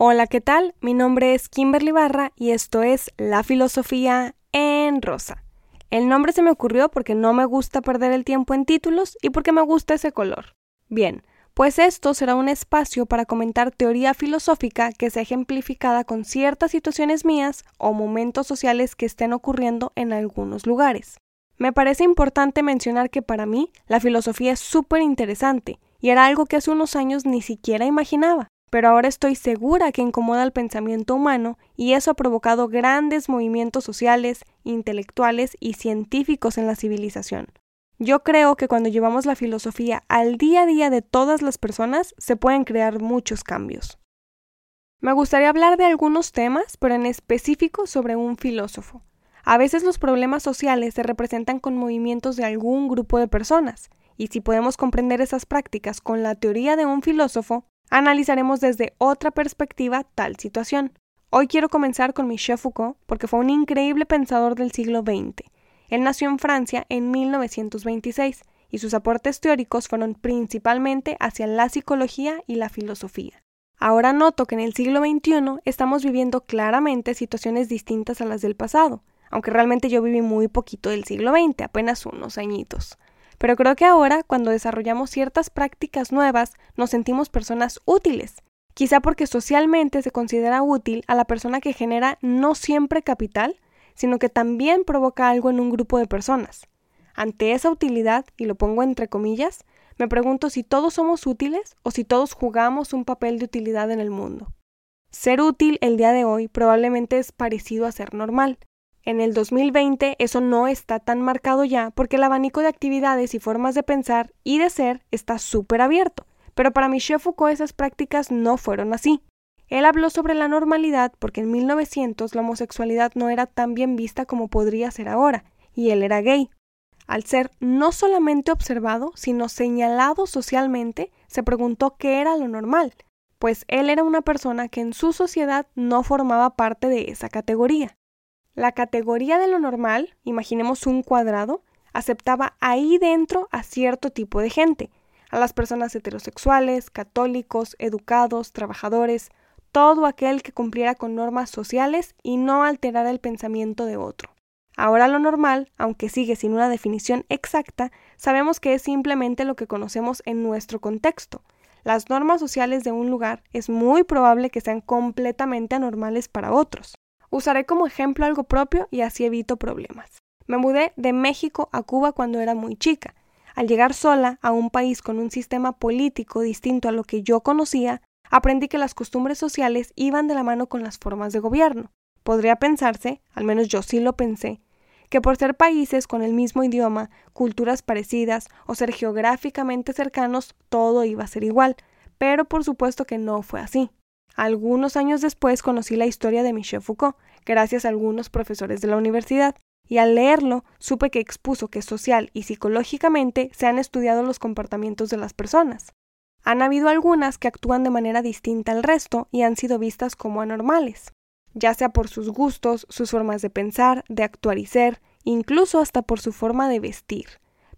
Hola, ¿qué tal? Mi nombre es Kimberly Barra y esto es La Filosofía en Rosa. El nombre se me ocurrió porque no me gusta perder el tiempo en títulos y porque me gusta ese color. Bien, pues esto será un espacio para comentar teoría filosófica que sea ejemplificada con ciertas situaciones mías o momentos sociales que estén ocurriendo en algunos lugares. Me parece importante mencionar que para mí la filosofía es súper interesante y era algo que hace unos años ni siquiera imaginaba pero ahora estoy segura que incomoda al pensamiento humano y eso ha provocado grandes movimientos sociales, intelectuales y científicos en la civilización. Yo creo que cuando llevamos la filosofía al día a día de todas las personas se pueden crear muchos cambios. Me gustaría hablar de algunos temas, pero en específico sobre un filósofo. A veces los problemas sociales se representan con movimientos de algún grupo de personas, y si podemos comprender esas prácticas con la teoría de un filósofo, Analizaremos desde otra perspectiva tal situación. Hoy quiero comenzar con Michel Foucault porque fue un increíble pensador del siglo XX. Él nació en Francia en 1926 y sus aportes teóricos fueron principalmente hacia la psicología y la filosofía. Ahora noto que en el siglo XXI estamos viviendo claramente situaciones distintas a las del pasado, aunque realmente yo viví muy poquito del siglo XX, apenas unos añitos. Pero creo que ahora, cuando desarrollamos ciertas prácticas nuevas, nos sentimos personas útiles. Quizá porque socialmente se considera útil a la persona que genera no siempre capital, sino que también provoca algo en un grupo de personas. Ante esa utilidad, y lo pongo entre comillas, me pregunto si todos somos útiles o si todos jugamos un papel de utilidad en el mundo. Ser útil el día de hoy probablemente es parecido a ser normal, en el 2020 eso no está tan marcado ya porque el abanico de actividades y formas de pensar y de ser está súper abierto. Pero para Michel Foucault esas prácticas no fueron así. Él habló sobre la normalidad porque en 1900 la homosexualidad no era tan bien vista como podría ser ahora, y él era gay. Al ser no solamente observado, sino señalado socialmente, se preguntó qué era lo normal, pues él era una persona que en su sociedad no formaba parte de esa categoría. La categoría de lo normal, imaginemos un cuadrado, aceptaba ahí dentro a cierto tipo de gente, a las personas heterosexuales, católicos, educados, trabajadores, todo aquel que cumpliera con normas sociales y no alterara el pensamiento de otro. Ahora lo normal, aunque sigue sin una definición exacta, sabemos que es simplemente lo que conocemos en nuestro contexto. Las normas sociales de un lugar es muy probable que sean completamente anormales para otros. Usaré como ejemplo algo propio y así evito problemas. Me mudé de México a Cuba cuando era muy chica. Al llegar sola a un país con un sistema político distinto a lo que yo conocía, aprendí que las costumbres sociales iban de la mano con las formas de gobierno. Podría pensarse, al menos yo sí lo pensé, que por ser países con el mismo idioma, culturas parecidas o ser geográficamente cercanos, todo iba a ser igual, pero por supuesto que no fue así. Algunos años después conocí la historia de Michel Foucault, gracias a algunos profesores de la universidad, y al leerlo supe que expuso que social y psicológicamente se han estudiado los comportamientos de las personas. Han habido algunas que actúan de manera distinta al resto y han sido vistas como anormales, ya sea por sus gustos, sus formas de pensar, de actuar y ser, incluso hasta por su forma de vestir.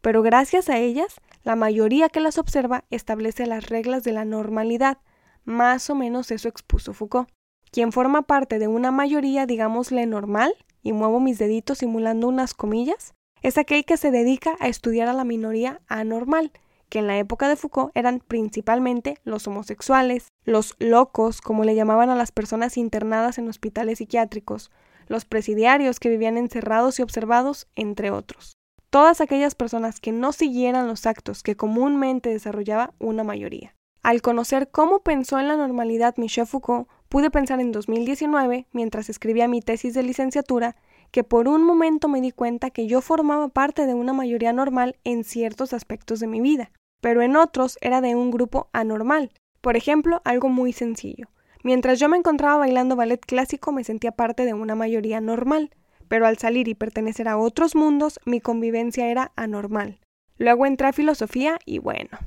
Pero gracias a ellas, la mayoría que las observa establece las reglas de la normalidad, más o menos eso expuso Foucault. Quien forma parte de una mayoría, digámosle normal, y muevo mis deditos simulando unas comillas, es aquel que se dedica a estudiar a la minoría anormal, que en la época de Foucault eran principalmente los homosexuales, los locos, como le llamaban a las personas internadas en hospitales psiquiátricos, los presidiarios que vivían encerrados y observados, entre otros. Todas aquellas personas que no siguieran los actos que comúnmente desarrollaba una mayoría. Al conocer cómo pensó en la normalidad Michel Foucault, pude pensar en 2019, mientras escribía mi tesis de licenciatura, que por un momento me di cuenta que yo formaba parte de una mayoría normal en ciertos aspectos de mi vida, pero en otros era de un grupo anormal. Por ejemplo, algo muy sencillo. Mientras yo me encontraba bailando ballet clásico me sentía parte de una mayoría normal, pero al salir y pertenecer a otros mundos mi convivencia era anormal. Luego entré a filosofía y bueno,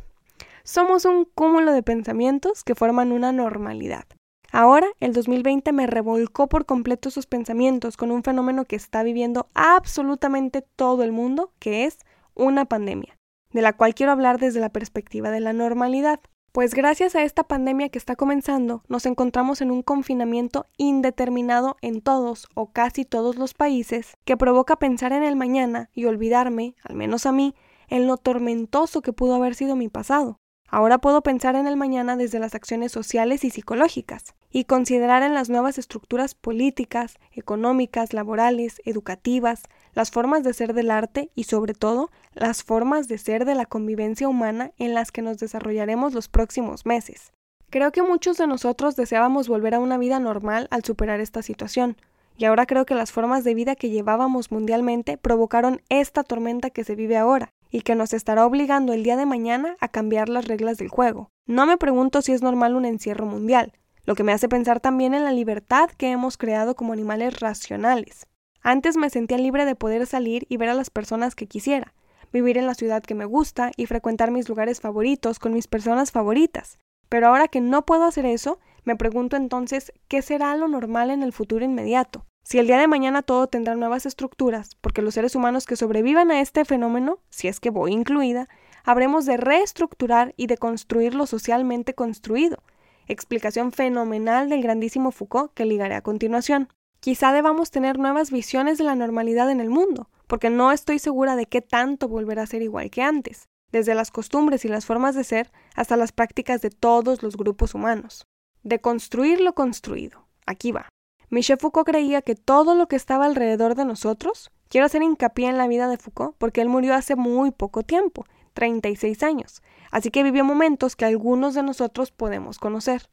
somos un cúmulo de pensamientos que forman una normalidad. Ahora, el 2020 me revolcó por completo sus pensamientos con un fenómeno que está viviendo absolutamente todo el mundo, que es una pandemia, de la cual quiero hablar desde la perspectiva de la normalidad. Pues gracias a esta pandemia que está comenzando, nos encontramos en un confinamiento indeterminado en todos o casi todos los países, que provoca pensar en el mañana y olvidarme, al menos a mí, en lo tormentoso que pudo haber sido mi pasado. Ahora puedo pensar en el mañana desde las acciones sociales y psicológicas, y considerar en las nuevas estructuras políticas, económicas, laborales, educativas, las formas de ser del arte y sobre todo las formas de ser de la convivencia humana en las que nos desarrollaremos los próximos meses. Creo que muchos de nosotros deseábamos volver a una vida normal al superar esta situación, y ahora creo que las formas de vida que llevábamos mundialmente provocaron esta tormenta que se vive ahora, y que nos estará obligando el día de mañana a cambiar las reglas del juego. No me pregunto si es normal un encierro mundial, lo que me hace pensar también en la libertad que hemos creado como animales racionales. Antes me sentía libre de poder salir y ver a las personas que quisiera, vivir en la ciudad que me gusta y frecuentar mis lugares favoritos con mis personas favoritas. Pero ahora que no puedo hacer eso, me pregunto entonces qué será lo normal en el futuro inmediato. Si el día de mañana todo tendrá nuevas estructuras, porque los seres humanos que sobrevivan a este fenómeno, si es que voy incluida, habremos de reestructurar y de construir lo socialmente construido. Explicación fenomenal del grandísimo Foucault que ligaré a continuación. Quizá debamos tener nuevas visiones de la normalidad en el mundo, porque no estoy segura de qué tanto volverá a ser igual que antes, desde las costumbres y las formas de ser hasta las prácticas de todos los grupos humanos. De construir lo construido. Aquí va. Michel Foucault creía que todo lo que estaba alrededor de nosotros, quiero hacer hincapié en la vida de Foucault porque él murió hace muy poco tiempo, 36 años, así que vivió momentos que algunos de nosotros podemos conocer.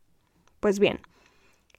Pues bien,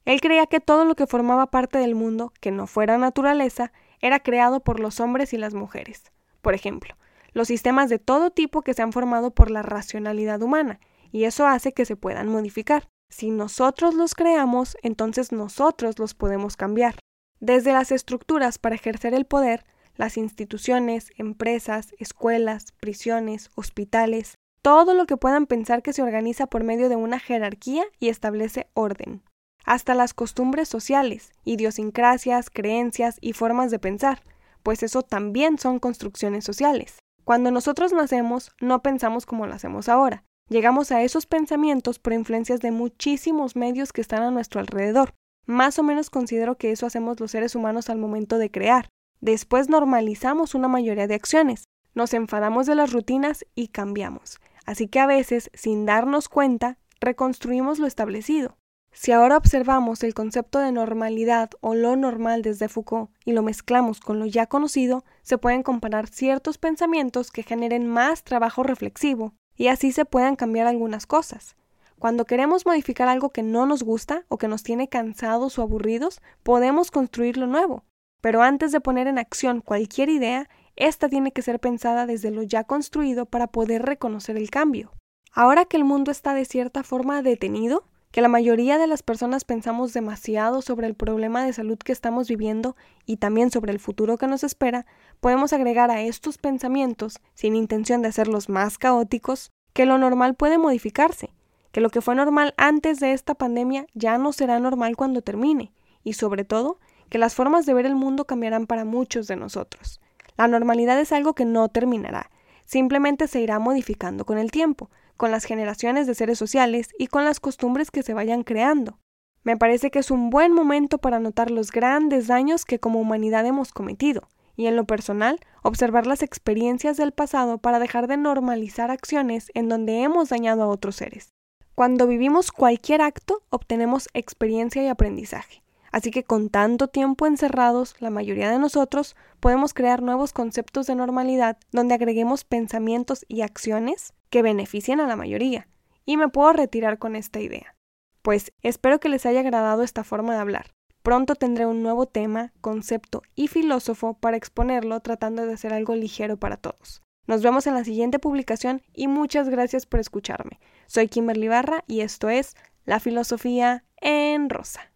él creía que todo lo que formaba parte del mundo, que no fuera naturaleza, era creado por los hombres y las mujeres. Por ejemplo, los sistemas de todo tipo que se han formado por la racionalidad humana, y eso hace que se puedan modificar. Si nosotros los creamos, entonces nosotros los podemos cambiar. Desde las estructuras para ejercer el poder, las instituciones, empresas, escuelas, prisiones, hospitales, todo lo que puedan pensar que se organiza por medio de una jerarquía y establece orden. Hasta las costumbres sociales, idiosincrasias, creencias y formas de pensar, pues eso también son construcciones sociales. Cuando nosotros nacemos, no pensamos como lo hacemos ahora, Llegamos a esos pensamientos por influencias de muchísimos medios que están a nuestro alrededor. Más o menos considero que eso hacemos los seres humanos al momento de crear. Después normalizamos una mayoría de acciones, nos enfadamos de las rutinas y cambiamos. Así que a veces, sin darnos cuenta, reconstruimos lo establecido. Si ahora observamos el concepto de normalidad o lo normal desde Foucault y lo mezclamos con lo ya conocido, se pueden comparar ciertos pensamientos que generen más trabajo reflexivo, y así se puedan cambiar algunas cosas. Cuando queremos modificar algo que no nos gusta o que nos tiene cansados o aburridos, podemos construir lo nuevo. Pero antes de poner en acción cualquier idea, esta tiene que ser pensada desde lo ya construido para poder reconocer el cambio. Ahora que el mundo está de cierta forma detenido, que la mayoría de las personas pensamos demasiado sobre el problema de salud que estamos viviendo y también sobre el futuro que nos espera, podemos agregar a estos pensamientos, sin intención de hacerlos más caóticos, que lo normal puede modificarse, que lo que fue normal antes de esta pandemia ya no será normal cuando termine, y sobre todo, que las formas de ver el mundo cambiarán para muchos de nosotros. La normalidad es algo que no terminará, simplemente se irá modificando con el tiempo, con las generaciones de seres sociales y con las costumbres que se vayan creando. Me parece que es un buen momento para notar los grandes daños que como humanidad hemos cometido, y en lo personal, observar las experiencias del pasado para dejar de normalizar acciones en donde hemos dañado a otros seres. Cuando vivimos cualquier acto, obtenemos experiencia y aprendizaje. Así que con tanto tiempo encerrados, la mayoría de nosotros podemos crear nuevos conceptos de normalidad donde agreguemos pensamientos y acciones que beneficien a la mayoría. Y me puedo retirar con esta idea. Pues espero que les haya agradado esta forma de hablar. Pronto tendré un nuevo tema, concepto y filósofo para exponerlo tratando de hacer algo ligero para todos. Nos vemos en la siguiente publicación y muchas gracias por escucharme. Soy Kimberly Barra y esto es La Filosofía en Rosa.